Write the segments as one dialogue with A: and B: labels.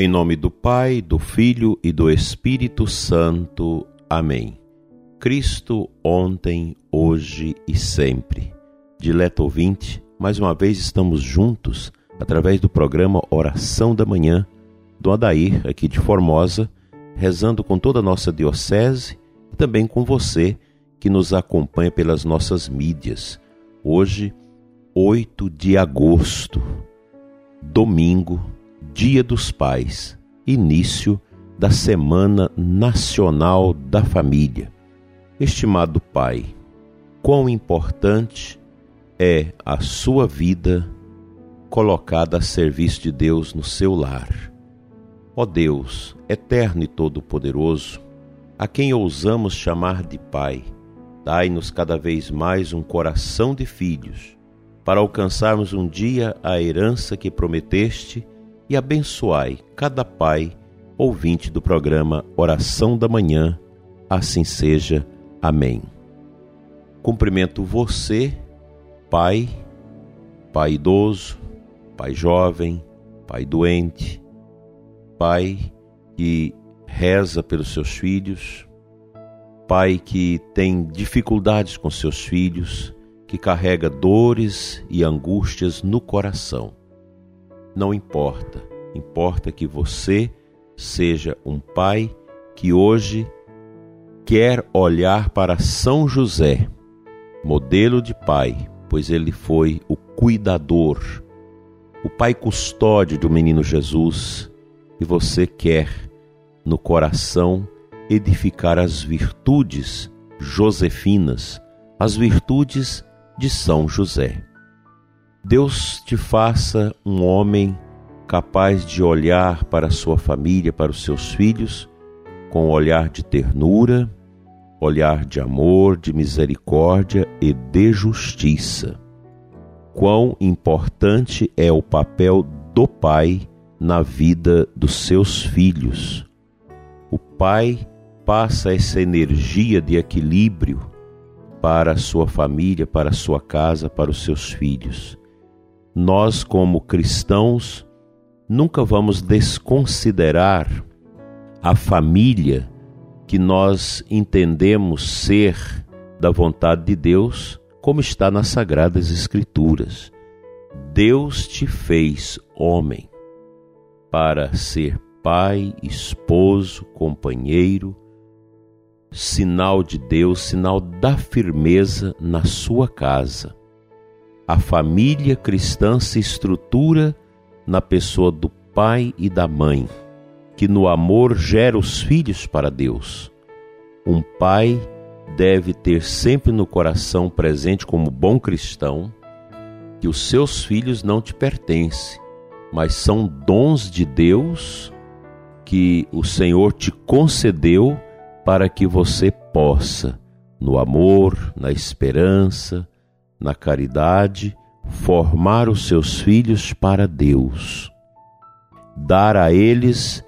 A: Em nome do Pai, do Filho e do Espírito Santo. Amém. Cristo ontem, hoje e sempre. Dileto ouvinte, mais uma vez estamos juntos através do programa Oração da Manhã do Adair, aqui de Formosa, rezando com toda a nossa diocese e também com você que nos acompanha pelas nossas mídias. Hoje, 8 de agosto, domingo, Dia dos Pais, início da Semana Nacional da Família. Estimado Pai, quão importante é a sua vida colocada a serviço de Deus no seu lar. Ó Deus, eterno e todo-poderoso, a quem ousamos chamar de Pai, dai-nos cada vez mais um coração de filhos, para alcançarmos um dia a herança que prometeste e abençoai cada pai ouvinte do programa Oração da Manhã. Assim seja. Amém. Cumprimento você, pai, pai idoso, pai jovem, pai doente, pai que reza pelos seus filhos, pai que tem dificuldades com seus filhos, que carrega dores e angústias no coração não importa. Importa que você seja um pai que hoje quer olhar para São José, modelo de pai, pois ele foi o cuidador, o pai custódio do menino Jesus, e você quer no coração edificar as virtudes josefinas, as virtudes de São José. Deus te faça um homem capaz de olhar para a sua família, para os seus filhos, com olhar de ternura, olhar de amor, de misericórdia e de justiça. Quão importante é o papel do pai na vida dos seus filhos. O pai passa essa energia de equilíbrio para a sua família, para a sua casa, para os seus filhos nós, como cristãos, nunca vamos desconsiderar a família que nós entendemos ser da vontade de Deus, como está nas Sagradas Escrituras. Deus te fez homem para ser pai, esposo, companheiro, sinal de Deus, sinal da firmeza na sua casa a família cristã se estrutura na pessoa do pai e da mãe, que no amor gera os filhos para Deus. Um pai deve ter sempre no coração presente, como bom cristão, que os seus filhos não te pertencem, mas são dons de Deus que o Senhor te concedeu para que você possa, no amor, na esperança, na caridade, formar os seus filhos para Deus, dar a eles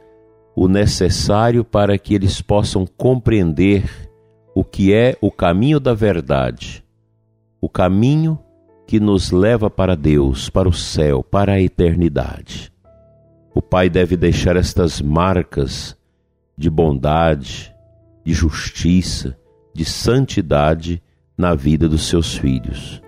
A: o necessário para que eles possam compreender o que é o caminho da verdade, o caminho que nos leva para Deus, para o céu, para a eternidade. O pai deve deixar estas marcas de bondade, de justiça, de santidade na vida dos seus filhos.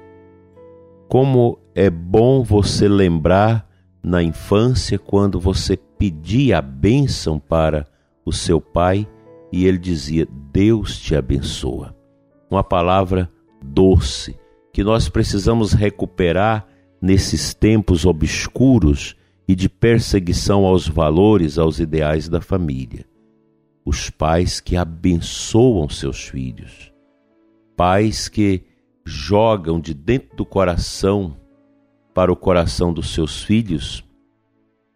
A: Como é bom você lembrar na infância quando você pedia a bênção para o seu pai e ele dizia: Deus te abençoa. Uma palavra doce que nós precisamos recuperar nesses tempos obscuros e de perseguição aos valores, aos ideais da família. Os pais que abençoam seus filhos pais que jogam de dentro do coração para o coração dos seus filhos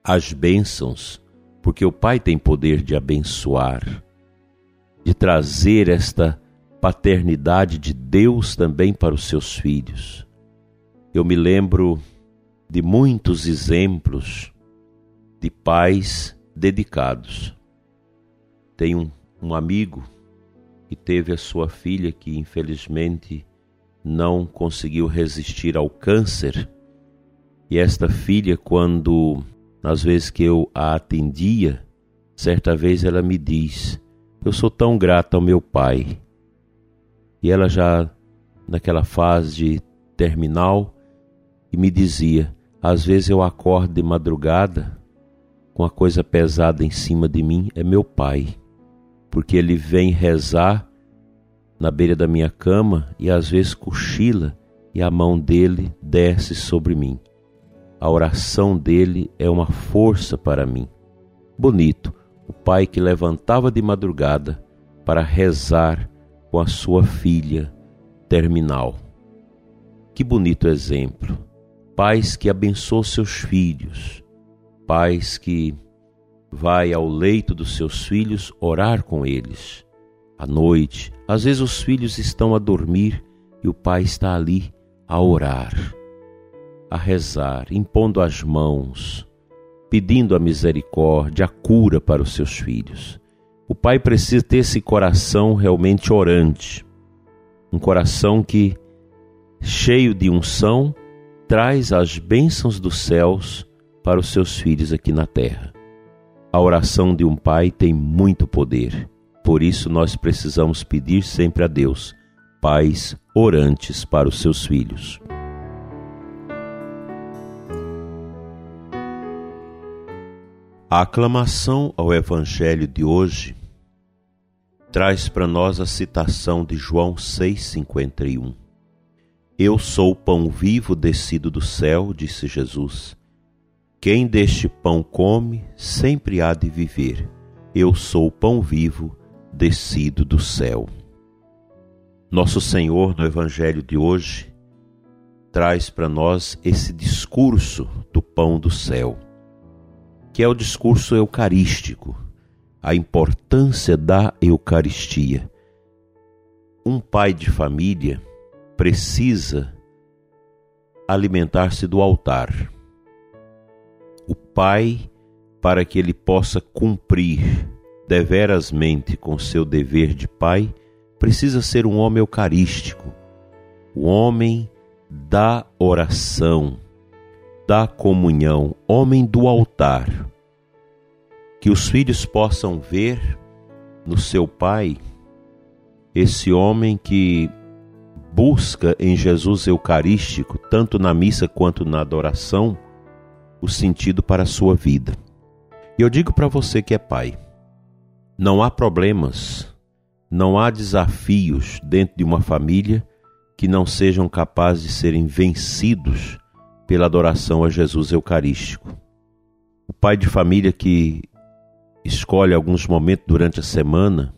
A: as bênçãos, porque o pai tem poder de abençoar, de trazer esta paternidade de Deus também para os seus filhos. Eu me lembro de muitos exemplos de pais dedicados. Tem um, um amigo e teve a sua filha que infelizmente não conseguiu resistir ao câncer. E esta filha, quando nas vezes que eu a atendia, certa vez ela me diz: Eu sou tão grata ao meu pai. E ela já naquela fase terminal e me dizia: Às vezes eu acordo de madrugada com a coisa pesada em cima de mim, é meu pai, porque ele vem rezar na beira da minha cama e às vezes cochila e a mão dele desce sobre mim. A oração dele é uma força para mim. Bonito, o pai que levantava de madrugada para rezar com a sua filha terminal. Que bonito exemplo. Pais que abençoam seus filhos, pais que vai ao leito dos seus filhos orar com eles. À noite, às vezes os filhos estão a dormir e o pai está ali a orar, a rezar, impondo as mãos, pedindo a misericórdia, a cura para os seus filhos. O pai precisa ter esse coração realmente orante, um coração que, cheio de unção, traz as bênçãos dos céus para os seus filhos aqui na terra. A oração de um pai tem muito poder, por isso nós precisamos pedir sempre a Deus pais orantes para os seus filhos. A aclamação ao Evangelho de hoje traz para nós a citação de João 6,51. Eu sou o pão vivo descido do céu, disse Jesus. Quem deste pão come, sempre há de viver. Eu sou o pão vivo descido do céu. Nosso Senhor, no Evangelho de hoje, traz para nós esse discurso do pão do céu, que é o discurso eucarístico, a importância da Eucaristia. Um pai de família precisa alimentar-se do altar. O pai, para que ele possa cumprir deverasmente com seu dever de pai, precisa ser um homem eucarístico, o homem da oração, da comunhão, homem do altar. Que os filhos possam ver no seu pai esse homem que busca em Jesus Eucarístico, tanto na missa quanto na adoração, o sentido para a sua vida. E eu digo para você que é pai, não há problemas não há desafios dentro de uma família que não sejam capazes de serem vencidos pela adoração a Jesus Eucarístico. O pai de família que escolhe alguns momentos durante a semana,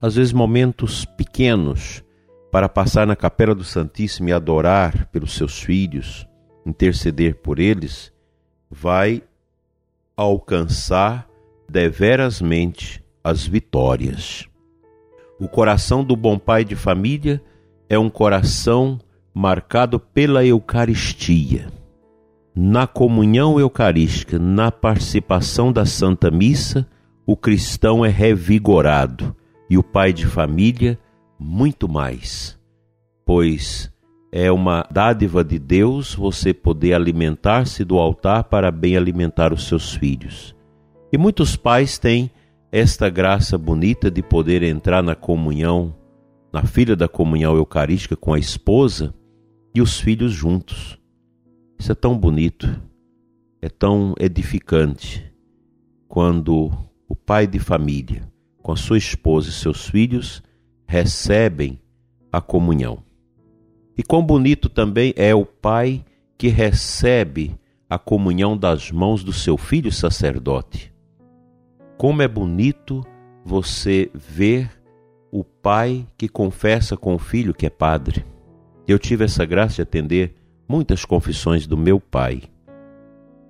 A: às vezes momentos pequenos, para passar na capela do Santíssimo e adorar pelos seus filhos, interceder por eles, vai alcançar deverasmente as vitórias. O coração do bom pai de família é um coração marcado pela Eucaristia. Na comunhão eucarística, na participação da Santa Missa, o cristão é revigorado e o pai de família muito mais, pois é uma dádiva de Deus você poder alimentar-se do altar para bem alimentar os seus filhos. E muitos pais têm esta graça bonita de poder entrar na comunhão, na filha da comunhão eucarística com a esposa e os filhos juntos. Isso é tão bonito, é tão edificante quando o pai de família, com a sua esposa e seus filhos, recebem a comunhão. E quão bonito também é o pai que recebe a comunhão das mãos do seu filho sacerdote. Como é bonito você ver o pai que confessa com o filho que é padre. Eu tive essa graça de atender muitas confissões do meu pai.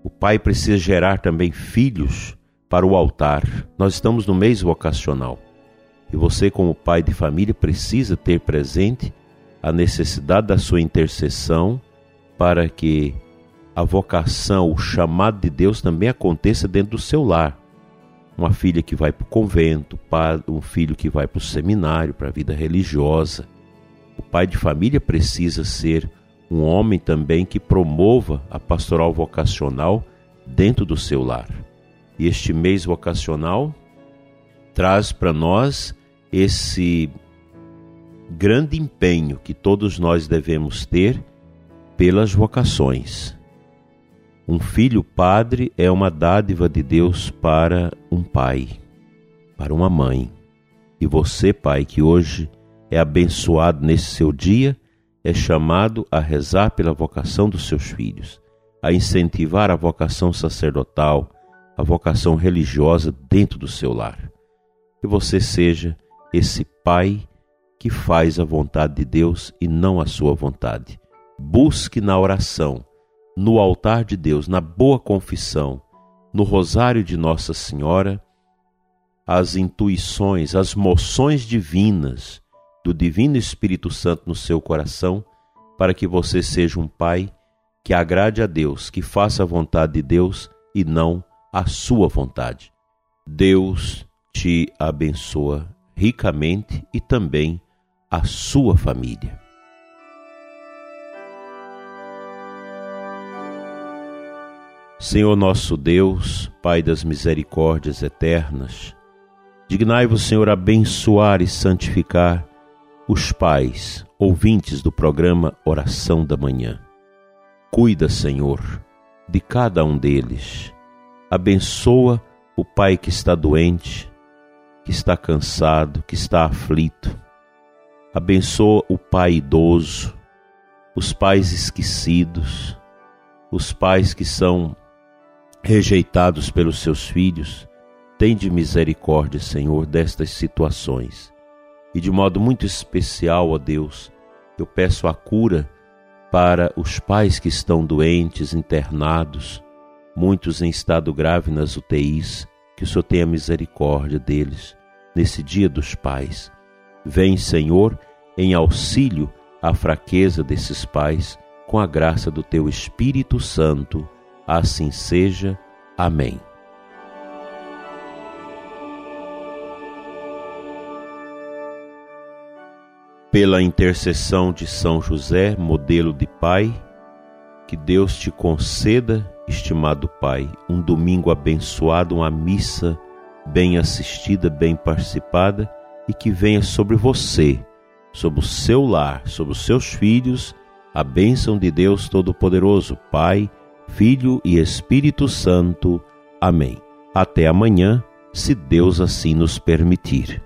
A: O pai precisa gerar também filhos para o altar. Nós estamos no mês vocacional. E você, como pai de família, precisa ter presente a necessidade da sua intercessão para que a vocação, o chamado de Deus também aconteça dentro do seu lar uma filha que vai para o convento, um filho que vai para o seminário, para a vida religiosa. O pai de família precisa ser um homem também que promova a pastoral vocacional dentro do seu lar. E este mês vocacional traz para nós esse grande empenho que todos nós devemos ter pelas vocações. Um filho padre é uma dádiva de Deus para um pai, para uma mãe. E você, pai, que hoje é abençoado nesse seu dia, é chamado a rezar pela vocação dos seus filhos, a incentivar a vocação sacerdotal, a vocação religiosa dentro do seu lar. Que você seja esse pai que faz a vontade de Deus e não a sua vontade. Busque na oração, no altar de Deus, na boa confissão, no rosário de Nossa Senhora, as intuições, as moções divinas do Divino Espírito Santo no seu coração, para que você seja um pai que agrade a Deus, que faça a vontade de Deus e não a sua vontade. Deus te abençoa ricamente e também a sua família. Senhor nosso Deus, Pai das misericórdias eternas, dignai-vos, Senhor, abençoar e santificar os pais, ouvintes do programa Oração da Manhã. Cuida, Senhor, de cada um deles. Abençoa o pai que está doente, que está cansado, que está aflito. Abençoa o pai idoso, os pais esquecidos, os pais que são rejeitados pelos seus filhos. Tende misericórdia, Senhor, destas situações e de modo muito especial, ó Deus, eu peço a cura para os pais que estão doentes, internados, muitos em estado grave nas UTIs, que o Senhor tenha misericórdia deles nesse dia dos pais. Vem, Senhor, em auxílio à fraqueza desses pais, com a graça do teu Espírito Santo. Assim seja. Amém. pela intercessão de São José, modelo de Pai, que Deus te conceda, estimado Pai, um domingo abençoado, uma missa bem assistida, bem participada e que venha sobre você, sobre o seu lar, sobre os seus filhos, a bênção de Deus Todo-Poderoso, Pai, Filho e Espírito Santo. Amém. Até amanhã, se Deus assim nos permitir.